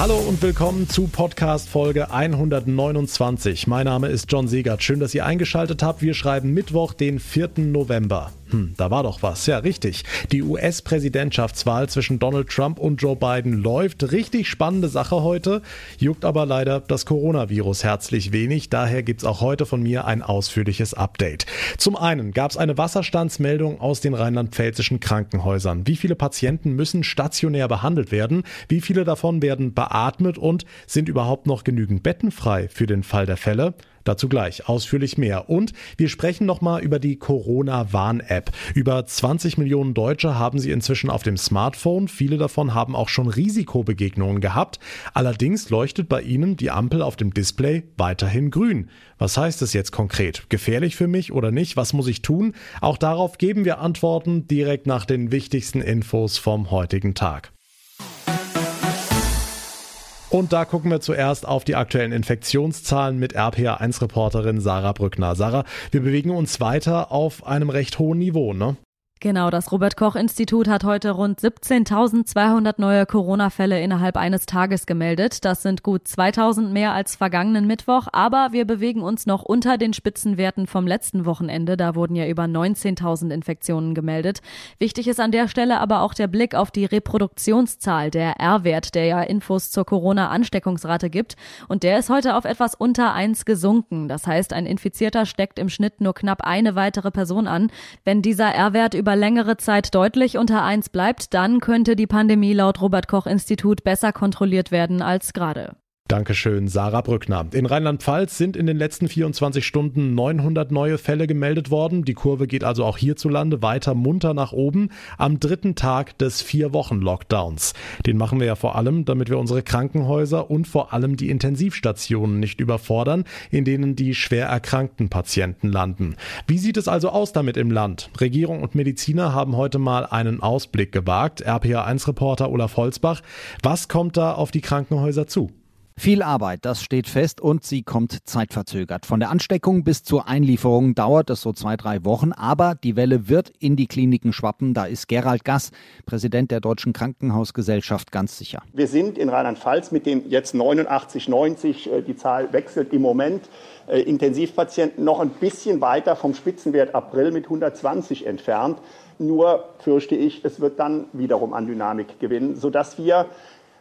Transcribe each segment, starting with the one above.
Hallo und willkommen zu Podcast Folge 129. Mein Name ist John Segert. Schön, dass ihr eingeschaltet habt. Wir schreiben Mittwoch, den 4. November. Hm, da war doch was. Ja, richtig. Die US-Präsidentschaftswahl zwischen Donald Trump und Joe Biden läuft. Richtig spannende Sache heute. Juckt aber leider das Coronavirus herzlich wenig. Daher gibt's auch heute von mir ein ausführliches Update. Zum einen gab's eine Wasserstandsmeldung aus den rheinland-pfälzischen Krankenhäusern. Wie viele Patienten müssen stationär behandelt werden? Wie viele davon werden beatmet und sind überhaupt noch genügend Betten frei für den Fall der Fälle? Dazu gleich ausführlich mehr. Und wir sprechen nochmal über die Corona-Warn-App. Über 20 Millionen Deutsche haben sie inzwischen auf dem Smartphone. Viele davon haben auch schon Risikobegegnungen gehabt. Allerdings leuchtet bei ihnen die Ampel auf dem Display weiterhin grün. Was heißt es jetzt konkret? Gefährlich für mich oder nicht? Was muss ich tun? Auch darauf geben wir Antworten direkt nach den wichtigsten Infos vom heutigen Tag. Und da gucken wir zuerst auf die aktuellen Infektionszahlen mit RPA1-Reporterin Sarah Brückner. Sarah, wir bewegen uns weiter auf einem recht hohen Niveau, ne? Genau, das Robert Koch Institut hat heute rund 17.200 neue Corona-Fälle innerhalb eines Tages gemeldet. Das sind gut 2.000 mehr als vergangenen Mittwoch, aber wir bewegen uns noch unter den Spitzenwerten vom letzten Wochenende. Da wurden ja über 19.000 Infektionen gemeldet. Wichtig ist an der Stelle aber auch der Blick auf die Reproduktionszahl, der R-Wert, der ja Infos zur Corona-Ansteckungsrate gibt. Und der ist heute auf etwas unter eins gesunken. Das heißt, ein Infizierter steckt im Schnitt nur knapp eine weitere Person an. Wenn dieser R-Wert über über längere Zeit deutlich unter 1 bleibt, dann könnte die Pandemie laut Robert Koch Institut besser kontrolliert werden als gerade. Dankeschön, Sarah Brückner. In Rheinland-Pfalz sind in den letzten 24 Stunden 900 neue Fälle gemeldet worden. Die Kurve geht also auch hierzulande weiter munter nach oben am dritten Tag des Vier-Wochen-Lockdowns. Den machen wir ja vor allem, damit wir unsere Krankenhäuser und vor allem die Intensivstationen nicht überfordern, in denen die schwer erkrankten Patienten landen. Wie sieht es also aus damit im Land? Regierung und Mediziner haben heute mal einen Ausblick gewagt. RPA1-Reporter Olaf Holzbach. Was kommt da auf die Krankenhäuser zu? Viel Arbeit, das steht fest und sie kommt zeitverzögert. Von der Ansteckung bis zur Einlieferung dauert es so zwei, drei Wochen, aber die Welle wird in die Kliniken schwappen. Da ist Gerald Gass, Präsident der Deutschen Krankenhausgesellschaft, ganz sicher. Wir sind in Rheinland-Pfalz mit den jetzt 89, 90, äh, die Zahl wechselt im Moment, äh, Intensivpatienten noch ein bisschen weiter vom Spitzenwert April mit 120 entfernt. Nur fürchte ich, es wird dann wiederum an Dynamik gewinnen, sodass wir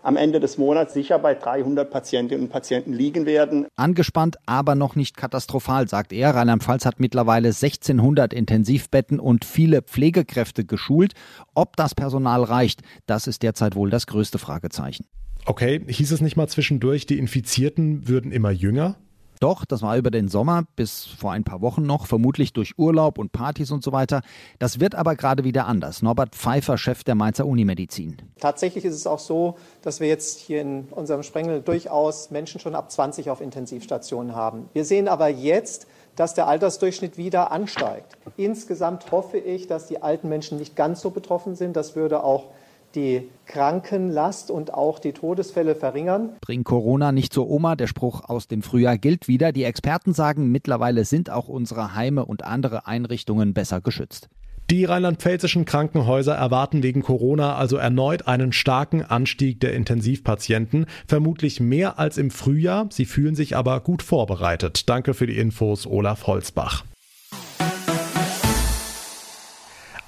am Ende des Monats sicher bei 300 Patientinnen und Patienten liegen werden. Angespannt, aber noch nicht katastrophal, sagt er. Rheinland-Pfalz hat mittlerweile 1600 Intensivbetten und viele Pflegekräfte geschult. Ob das Personal reicht, das ist derzeit wohl das größte Fragezeichen. Okay, hieß es nicht mal zwischendurch, die Infizierten würden immer jünger? Doch, das war über den Sommer bis vor ein paar Wochen noch, vermutlich durch Urlaub und Partys und so weiter. Das wird aber gerade wieder anders. Norbert Pfeiffer, Chef der Mainzer Unimedizin. Tatsächlich ist es auch so, dass wir jetzt hier in unserem Sprengel durchaus Menschen schon ab 20 auf Intensivstationen haben. Wir sehen aber jetzt, dass der Altersdurchschnitt wieder ansteigt. Insgesamt hoffe ich, dass die alten Menschen nicht ganz so betroffen sind. Das würde auch die Krankenlast und auch die Todesfälle verringern. Bring Corona nicht zur Oma, der Spruch aus dem Frühjahr gilt wieder. Die Experten sagen, mittlerweile sind auch unsere Heime und andere Einrichtungen besser geschützt. Die rheinland-pfälzischen Krankenhäuser erwarten wegen Corona also erneut einen starken Anstieg der Intensivpatienten, vermutlich mehr als im Frühjahr. Sie fühlen sich aber gut vorbereitet. Danke für die Infos, Olaf Holzbach.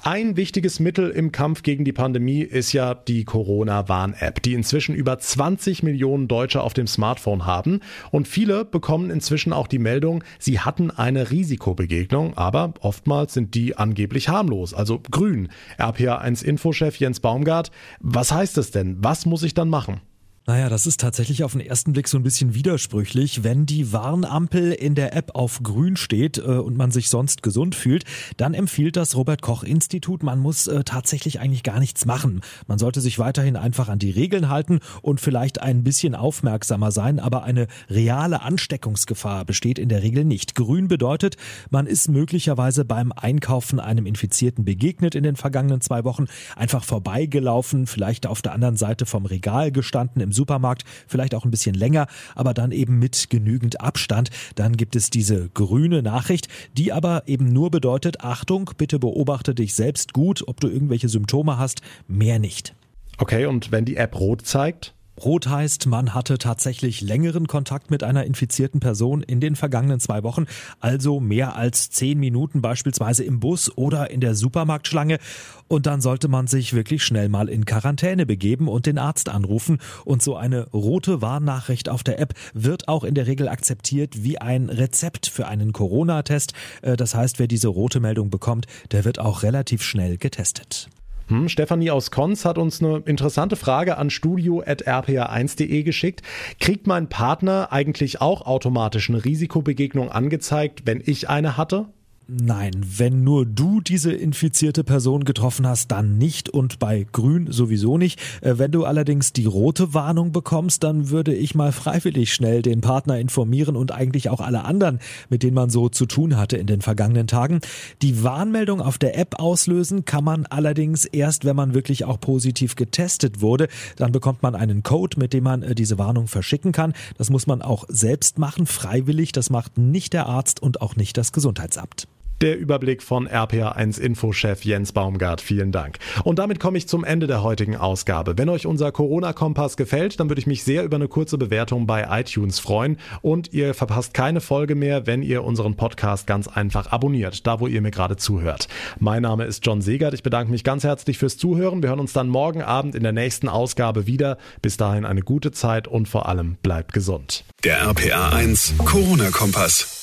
Ein wichtiges Mittel im Kampf gegen die Pandemie ist ja die Corona-Warn-App, die inzwischen über 20 Millionen Deutsche auf dem Smartphone haben. Und viele bekommen inzwischen auch die Meldung, sie hatten eine Risikobegegnung, aber oftmals sind die angeblich harmlos, also grün. RPA1-Infochef Jens Baumgart, was heißt es denn? Was muss ich dann machen? Naja, das ist tatsächlich auf den ersten Blick so ein bisschen widersprüchlich. Wenn die Warnampel in der App auf grün steht äh, und man sich sonst gesund fühlt, dann empfiehlt das Robert Koch Institut, man muss äh, tatsächlich eigentlich gar nichts machen. Man sollte sich weiterhin einfach an die Regeln halten und vielleicht ein bisschen aufmerksamer sein, aber eine reale Ansteckungsgefahr besteht in der Regel nicht. Grün bedeutet, man ist möglicherweise beim Einkaufen einem Infizierten begegnet in den vergangenen zwei Wochen, einfach vorbeigelaufen, vielleicht auf der anderen Seite vom Regal gestanden im Supermarkt, vielleicht auch ein bisschen länger, aber dann eben mit genügend Abstand. Dann gibt es diese grüne Nachricht, die aber eben nur bedeutet, Achtung, bitte beobachte dich selbst gut, ob du irgendwelche Symptome hast, mehr nicht. Okay, und wenn die App rot zeigt? Rot heißt, man hatte tatsächlich längeren Kontakt mit einer infizierten Person in den vergangenen zwei Wochen, also mehr als zehn Minuten beispielsweise im Bus oder in der Supermarktschlange. Und dann sollte man sich wirklich schnell mal in Quarantäne begeben und den Arzt anrufen. Und so eine rote Warnnachricht auf der App wird auch in der Regel akzeptiert wie ein Rezept für einen Corona-Test. Äh, das heißt, wer diese rote Meldung bekommt, der wird auch relativ schnell getestet. Hm, Stefanie aus Konz hat uns eine interessante Frage an studio.rpa1.de geschickt. Kriegt mein Partner eigentlich auch automatisch eine Risikobegegnung angezeigt, wenn ich eine hatte? Nein, wenn nur du diese infizierte Person getroffen hast, dann nicht und bei Grün sowieso nicht. Äh, wenn du allerdings die rote Warnung bekommst, dann würde ich mal freiwillig schnell den Partner informieren und eigentlich auch alle anderen, mit denen man so zu tun hatte in den vergangenen Tagen. Die Warnmeldung auf der App auslösen kann man allerdings erst, wenn man wirklich auch positiv getestet wurde. Dann bekommt man einen Code, mit dem man äh, diese Warnung verschicken kann. Das muss man auch selbst machen, freiwillig. Das macht nicht der Arzt und auch nicht das Gesundheitsamt. Der Überblick von RPA1 Infochef Jens Baumgart. Vielen Dank. Und damit komme ich zum Ende der heutigen Ausgabe. Wenn euch unser Corona-Kompass gefällt, dann würde ich mich sehr über eine kurze Bewertung bei iTunes freuen. Und ihr verpasst keine Folge mehr, wenn ihr unseren Podcast ganz einfach abonniert, da wo ihr mir gerade zuhört. Mein Name ist John Segert. Ich bedanke mich ganz herzlich fürs Zuhören. Wir hören uns dann morgen Abend in der nächsten Ausgabe wieder. Bis dahin eine gute Zeit und vor allem bleibt gesund. Der RPA1 Corona-Kompass.